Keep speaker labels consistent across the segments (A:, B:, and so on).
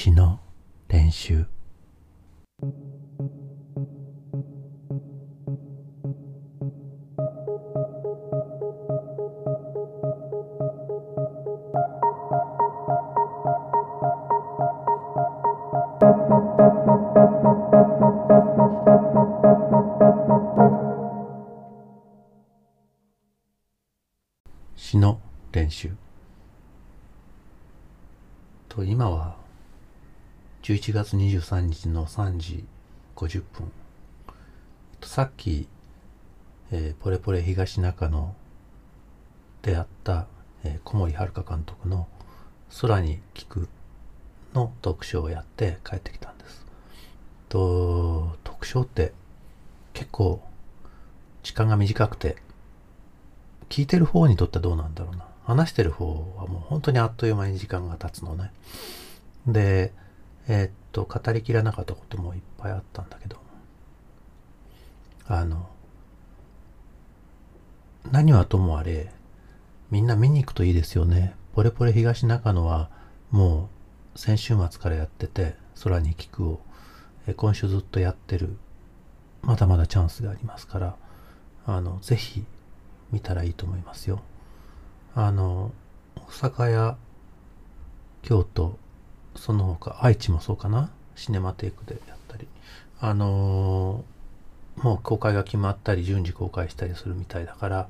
A: 詩の練習。詩の練習。と今は11月23日の3時50分さっき、えー、ポレポレ東中野であった、えー、小森遥監督の「空に聞く」の読書をやって帰ってきたんです。と読書って結構時間が短くて聞いてる方にとってどうなんだろうな。話してる方はもう本当にあっという間に時間が経つのね。で、えー、っと、語りきらなかったこともいっぱいあったんだけど、あの、何はともあれ、みんな見に行くといいですよね。ポレポレ東中野はもう先週末からやってて、空に聞くを、え今週ずっとやってる。まだまだチャンスがありますから、あの、ぜひ見たらいいと思いますよ。あの、大阪や京都、その他愛知もそうかなシネマテイクでやったり。あのもう公開が決まったり順次公開したりするみたいだから、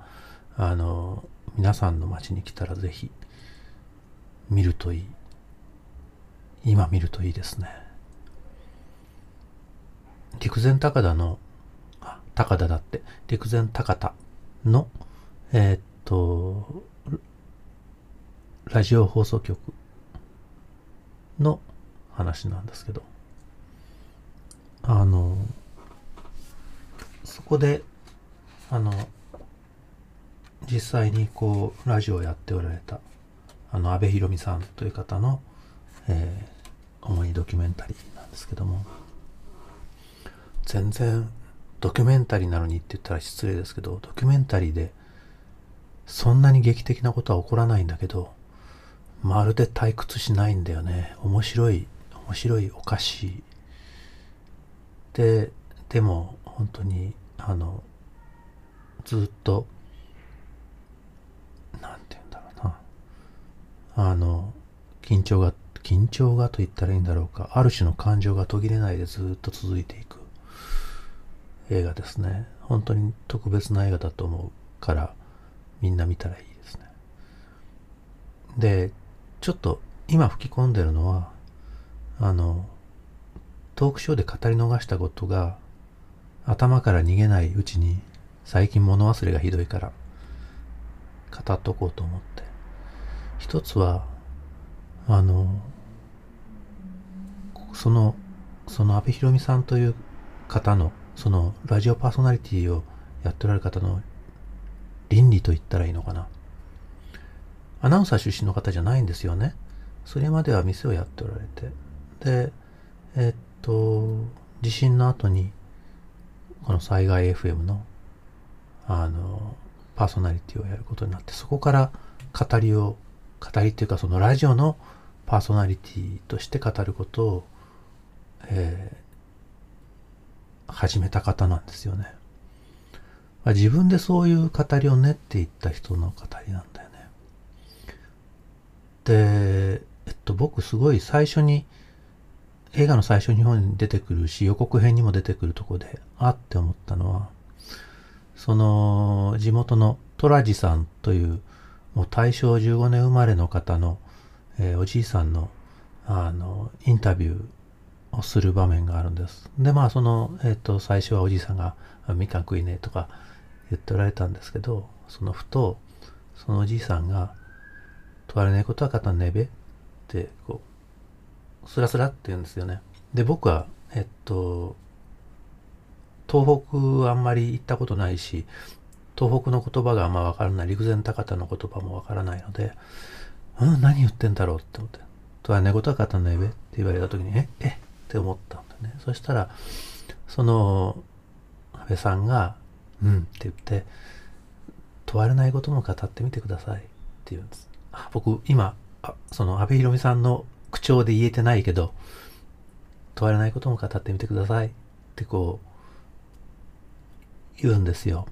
A: あの皆さんの街に来たらぜひ見るといい。今見るといいですね。陸前高田の、あ、高田だって、陸前高田のえー、っと、ラジオ放送局の話なんですけど、あの、そこで、あの、実際にこう、ラジオをやっておられた、あの、安倍博美さんという方の、えー、主にドキュメンタリーなんですけども、全然、ドキュメンタリーなのにって言ったら失礼ですけど、ドキュメンタリーでそんなに劇的なことは起こらないんだけど、まるで退屈しないんだよね。面白い、面白い、おかしい。で、でも、本当に、あの、ずっと、なんて言うんだろうな。あの、緊張が、緊張がと言ったらいいんだろうか。ある種の感情が途切れないでずっと続いていく映画ですね。本当に特別な映画だと思うから、みんな見たらいいですね。で、ちょっと今吹き込んでるのは、あの、トークショーで語り逃したことが頭から逃げないうちに最近物忘れがひどいから語っとこうと思って。一つは、あの、その、その安倍博美さんという方の、そのラジオパーソナリティをやっておられる方の倫理と言ったらいいのかな。アナウンサー出身の方じゃないんですよね。それまでは店をやっておられて。で、えっと、地震の後に、この災害 FM の、あの、パーソナリティをやることになって、そこから語りを、語りっていうかそのラジオのパーソナリティとして語ることを、えー、始めた方なんですよね。自分でそういう語りを練っていった人の語りなんだよ。で、えっと、僕すごい最初に、映画の最初日本に出てくるし、予告編にも出てくるとこで、あって思ったのは、その、地元のトラジさんという、もう大正15年生まれの方の、えー、おじいさんの、あの、インタビューをする場面があるんです。で、まあ、その、えっ、と、最初はおじいさんが、みかん食いねとか、言っておられたんですけど、そのふと、そのおじいさんが、問われないことは方ねべって、こう、スラスラって言うんですよね。で、僕は、えっと、東北あんまり行ったことないし、東北の言葉があんまわからない、陸前高田の言葉もわからないので、うん、何言ってんだろうって思って。問われないことは方ねべって言われた時に、え、え？って思ったんだね。そしたら、その、安倍さんが、うんって言って、問われないことも語ってみてくださいって言うんです。僕、今、あその安倍博美さんの口調で言えてないけど、問われないことも語ってみてくださいってこう、言うんですよ。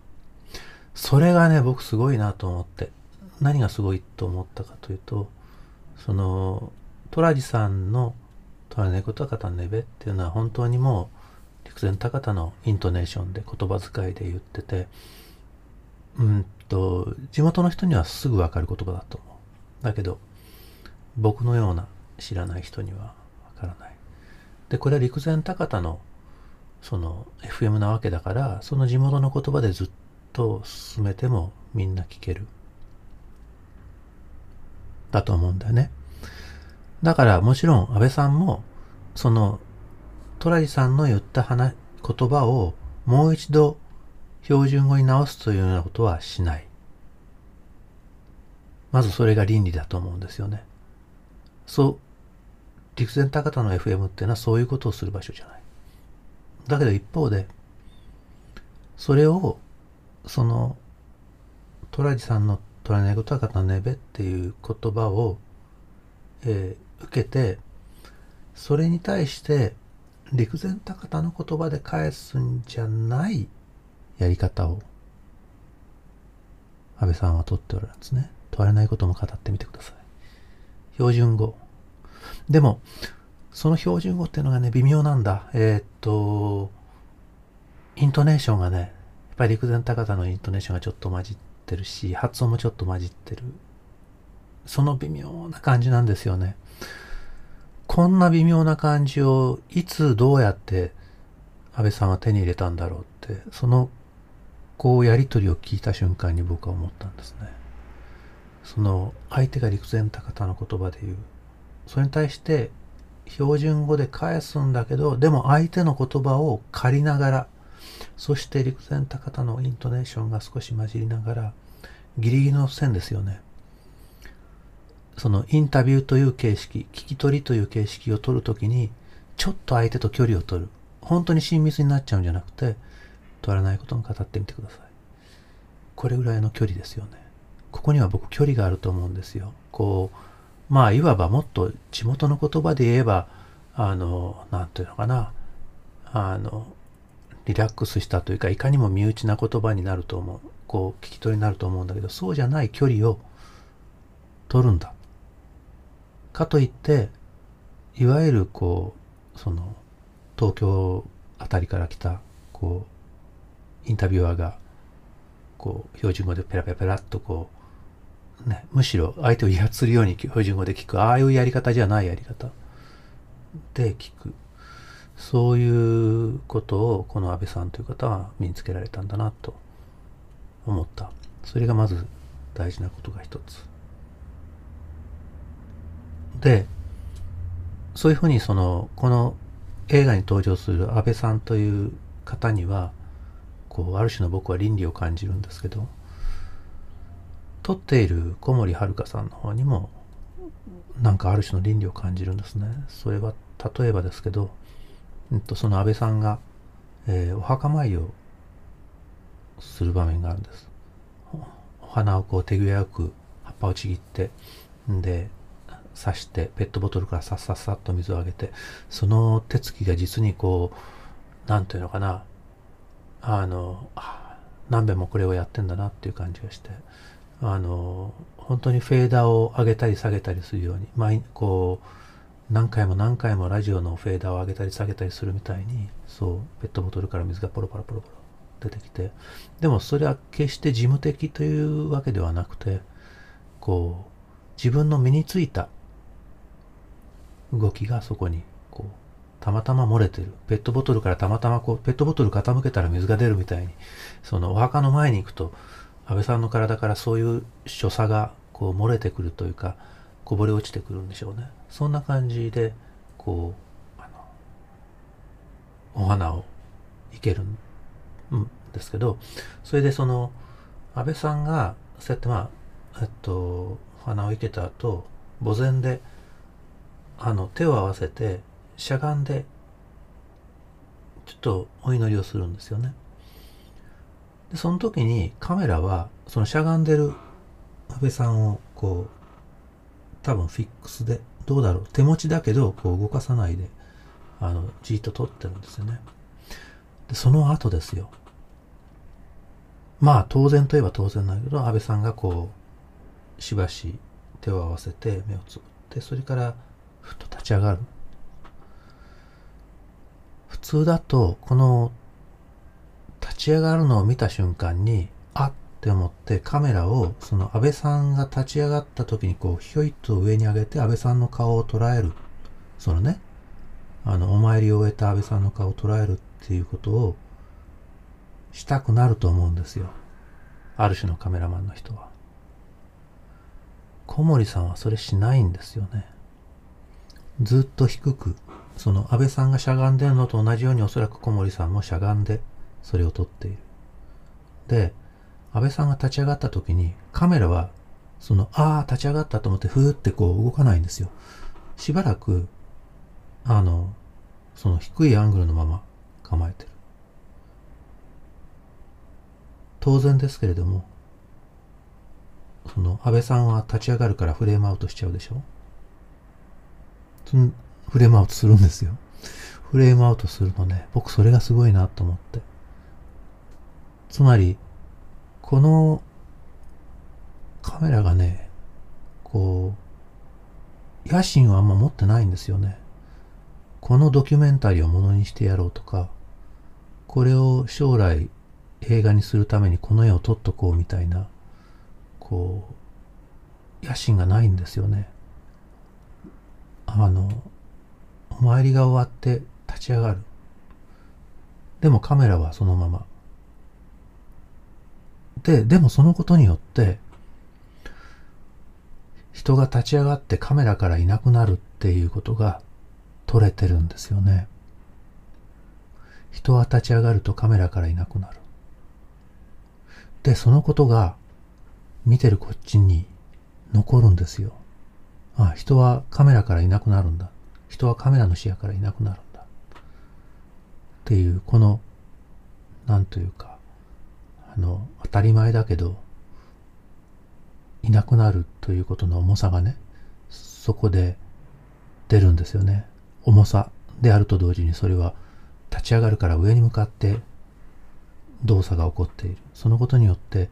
A: それがね、僕すごいなと思って。何がすごいと思ったかというと、その、トラジさんの問われないことは語んねべっていうのは本当にもう、陸前高田のイントネーションで言葉遣いで言ってて、うんと、地元の人にはすぐわかる言葉だと思う。だけど、僕のような知らない人にはわからない。で、これは陸前高田のその FM なわけだから、その地元の言葉でずっと進めてもみんな聞ける。だと思うんだよね。だからもちろん安倍さんも、その、トラジさんの言った話、言葉をもう一度標準語に直すというようなことはしない。まずそれが倫理だと思うんですよね。そう、陸前高田の FM っていうのはそういうことをする場所じゃない。だけど一方で、それを、その、トラジさんの取らないことは語らねべっていう言葉を、えー、受けて、それに対して陸前高田の言葉で返すんじゃないやり方を安倍さんは取っておられるんですね。問われないことも語ってみてください。標準語。でも、その標準語っていうのがね、微妙なんだ。えー、っと、イントネーションがね、やっぱり陸前高田のイントネーションがちょっと混じってるし、発音もちょっと混じってる。その微妙な感じなんですよね。こんな微妙な感じをいつどうやって安倍さんは手に入れたんだろうって、そのこうやりとりを聞いた瞬間に僕は思ったんですね。その相手が陸前高田の言葉で言う。それに対して標準語で返すんだけど、でも相手の言葉を借りながら、そして陸前高田のイントネーションが少し混じりながら、ギリギリの線ですよね。そのインタビューという形式、聞き取りという形式を取るときに、ちょっと相手と距離を取る。本当に親密になっちゃうんじゃなくて、取らないことも語ってみてください。これぐらいの距離ですよね。ここには僕距離があると思うんですよ。こう、まあ、いわばもっと地元の言葉で言えば、あの、なんていうのかな、あの、リラックスしたというか、いかにも身内な言葉になると思う。こう、聞き取りになると思うんだけど、そうじゃない距離を取るんだ。かといって、いわゆるこう、その、東京あたりから来た、こう、インタビュアーが、こう、標準語でペラペラペラっとこう、ね、むしろ相手を威圧するように標準語で聞く、ああいうやり方じゃないやり方で聞く。そういうことをこの安倍さんという方は身につけられたんだなと思った。それがまず大事なことが一つ。で、そういうふうにその、この映画に登場する安倍さんという方には、こう、ある種の僕は倫理を感じるんですけど、撮っている小森遥さんの方にも、なんかある種の倫理を感じるんですね。それは、例えばですけど、えっと、その安倍さんが、えー、お墓参りをする場面があるんです。お花をこう手際よく葉っぱをちぎって、んで、刺してペットボトルからさっさっさっと水をあげてその手つきが実にこう何ていうのかなあの何べんもこれをやってんだなっていう感じがしてあの本当にフェーダーを上げたり下げたりするように毎こう何回も何回もラジオのフェーダーを上げたり下げたりするみたいにそうペットボトルから水がポロポロポロポロ出てきてでもそれは決して事務的というわけではなくてこう自分の身についた動きがそこにこうたまたま漏れてる。ペットボトルからたまたまこうペットボトル傾けたら水が出るみたいにそのお墓の前に行くと安倍さんの体からそういう所作がこう漏れてくるというかこぼれ落ちてくるんでしょうねそんな感じでこうあのお花を生けるんですけどそれでその安倍さんがそうやってまあえっとお花を生けた後墓前であの手を合わせてしゃがんでちょっとお祈りをするんですよね。でその時にカメラはそのしゃがんでる安倍さんをこう多分フィックスでどうだろう手持ちだけどこう動かさないであのじっと撮ってるんですよね。でその後ですよ。まあ当然といえば当然だけど安倍さんがこうしばし手を合わせて目をつぶってそれからふっと立ち上がる。普通だとこの立ち上がるのを見た瞬間にあって思ってカメラをその安倍さんが立ち上がった時にこうひょいっと上に上げて安倍さんの顔を捉える。そのねあのお参りを終えた安倍さんの顔を捉えるっていうことをしたくなると思うんですよ。ある種のカメラマンの人は。小森さんはそれしないんですよね。ずっと低くその安倍さんがしゃがんでるのと同じようにおそらく小森さんもしゃがんでそれを撮っている。で、安倍さんが立ち上がった時にカメラはその、ああ、立ち上がったと思ってふーってこう動かないんですよ。しばらく、あの、その低いアングルのまま構えてる。当然ですけれども、その安倍さんは立ち上がるからフレームアウトしちゃうでしょフレームアウトするんですよ。フレームアウトするのね、僕それがすごいなと思って。つまり、このカメラがね、こう、野心はあんま持ってないんですよね。このドキュメンタリーをものにしてやろうとか、これを将来映画にするためにこの絵を撮っとこうみたいな、こう、野心がないんですよね。あの、お参りが終わって立ち上がる。でもカメラはそのまま。で、でもそのことによって、人が立ち上がってカメラからいなくなるっていうことが撮れてるんですよね。人は立ち上がるとカメラからいなくなる。で、そのことが見てるこっちに残るんですよ。あ、人はカメラからいなくなるんだ。人はカメラの視野からいなくなるんだ。っていう、この、なんというか、の、当たり前だけど、いなくなるということの重さがね、そこで出るんですよね。重さであると同時にそれは立ち上がるから上に向かって動作が起こっている。そのことによって、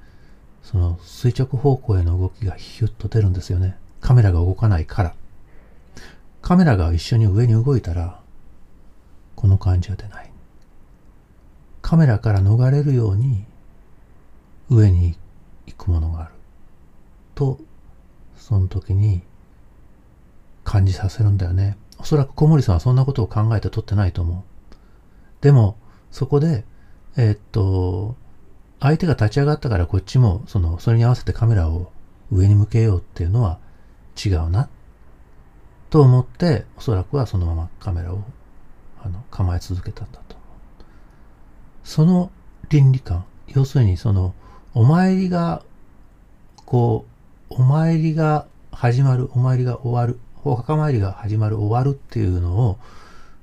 A: その垂直方向への動きがヒュッと出るんですよね。カメラが動かないから。カメラが一緒に上に動いたら、この感じは出ない。カメラから逃れるように上に行くものがある。と、その時に感じさせるんだよね。おそらく小森さんはそんなことを考えて撮ってないと思う。でも、そこで、えー、っと、相手が立ち上がったからこっちも、その、それに合わせてカメラを上に向けようっていうのは違うなと思って、おそらくはそのままカメラをあの構え続けたんだと。その倫理観、要するにその、お参りが、こう、お参りが始まる、お参りが終わる、お墓参りが始まる、終わるっていうのを、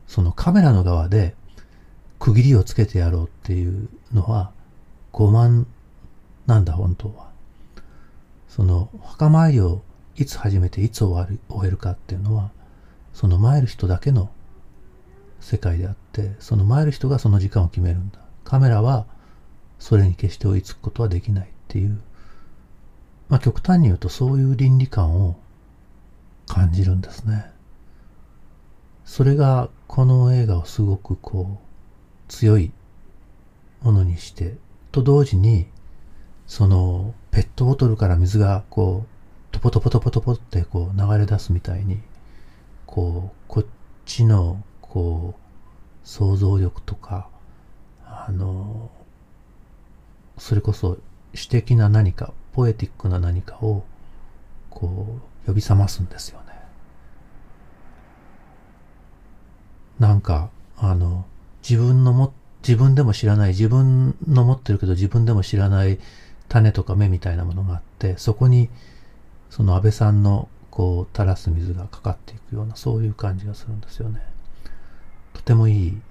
A: そのカメラの側で区切りをつけてやろうっていうのは、傲慢なんだ、本当は。その、墓参りをいつ始めていつ終わる終えるかっていうのはその参る人だけの世界であってその参る人がその時間を決めるんだカメラはそれに決して追いつくことはできないっていう。まあ極端に言うとそういう倫理観を感じるんですね。それがこの映画をすごくこう強いものにしてと同時にそのペットボトルから水がこうトポトポトポトポってこう流れ出すみたいに、こう、こっちの、こう、想像力とか、あの、それこそ詩的な何か、ポエティックな何かを、こう、呼び覚ますんですよね。なんか、あの、自分のも、自分でも知らない、自分の持ってるけど自分でも知らない種とか芽みたいなものがあって、そこにその安倍さんのこう垂らす水がかかっていくようなそういう感じがするんですよね。とてもいい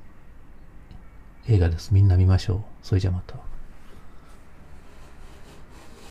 A: 映画です。みんな見ましょう。それじゃまた。